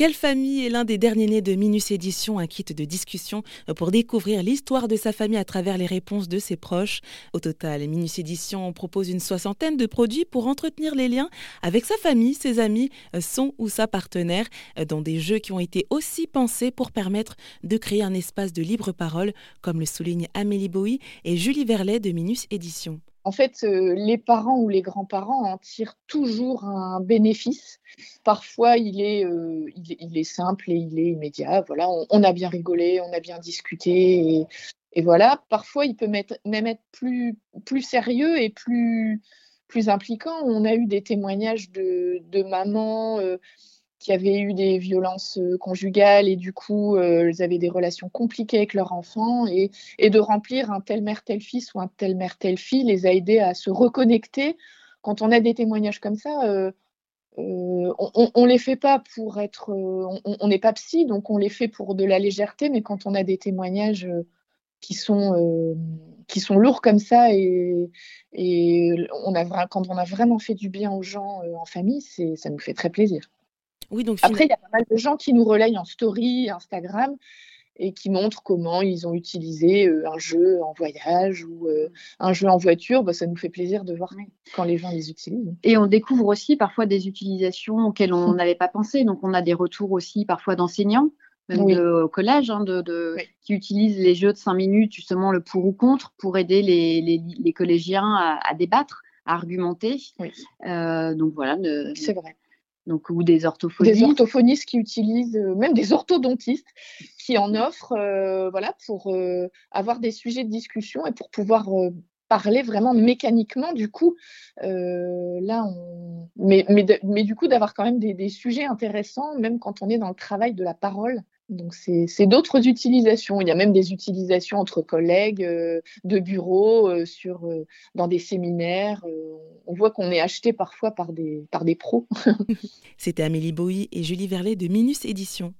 Quelle famille est l'un des derniers nés de Minus Édition, un kit de discussion pour découvrir l'histoire de sa famille à travers les réponses de ses proches? Au total, Minus Édition propose une soixantaine de produits pour entretenir les liens avec sa famille, ses amis, son ou sa partenaire, dans des jeux qui ont été aussi pensés pour permettre de créer un espace de libre parole, comme le souligne Amélie Bowie et Julie Verlet de Minus Édition. En fait, euh, les parents ou les grands-parents en tirent toujours un bénéfice. Parfois, il est, euh, simple et il est immédiat. Voilà, on, a bien rigolé, on a bien discuté, et, voilà. Parfois, il peut même être plus, sérieux et plus, impliquant. On a eu des témoignages de, de mamans. Euh, qui avaient eu des violences euh, conjugales et du coup, euh, elles avaient des relations compliquées avec leur enfant et, de remplir un tel mère, tel fils ou un tel mère, tel fille les a aidés à se reconnecter. Quand on a des témoignages comme ça, euh, on, on les fait pas pour être, on n'est pas psy, donc on les fait pour de la légèreté, mais quand on a des témoignages qui sont qui sont lourds comme ça et, et quand on a vraiment fait du bien aux gens en famille, ça nous fait très plaisir. Oui, donc Après, il y a pas mal de gens qui nous relayent en story, Instagram, et qui montrent comment ils ont utilisé euh, un jeu en voyage ou euh, un jeu en voiture. Bah, ça nous fait plaiser de voir quand les gens les utilisent. Et on découvre aussi parfois des utilisations auxquelles on n'avait pas pensé. Donc, on a des retours aussi parfois d'enseignants. Même au collège, hein, de, qui utilisent les jeux de 5 minutes, justement le pour ou contre, pour aider les, les, collégiens à, débattre, à argumenter. Euh, donc voilà. C'est vrai donc, ou des orthophonistes. Des orthophonistes qui utilisent, euh, même des orthodontistes qui en offrent euh, voilà, pour euh, avoir des sujets de discussion et pour pouvoir parler vraiment mécaniquement. Du coup, là, mais, mais, mais, du coup, d'avoir quand même des, sujets intéressants, même quand on est dans le travail de la parole. Donc, c'est d'autres utilisations. Il y a même des utilisations entre collègues, de bureaux, sur, dans des séminaires. On voit qu'on est acheté parfois par des, par pros. C'était Amélie Bowie et Julie Verlet de Minus Édition.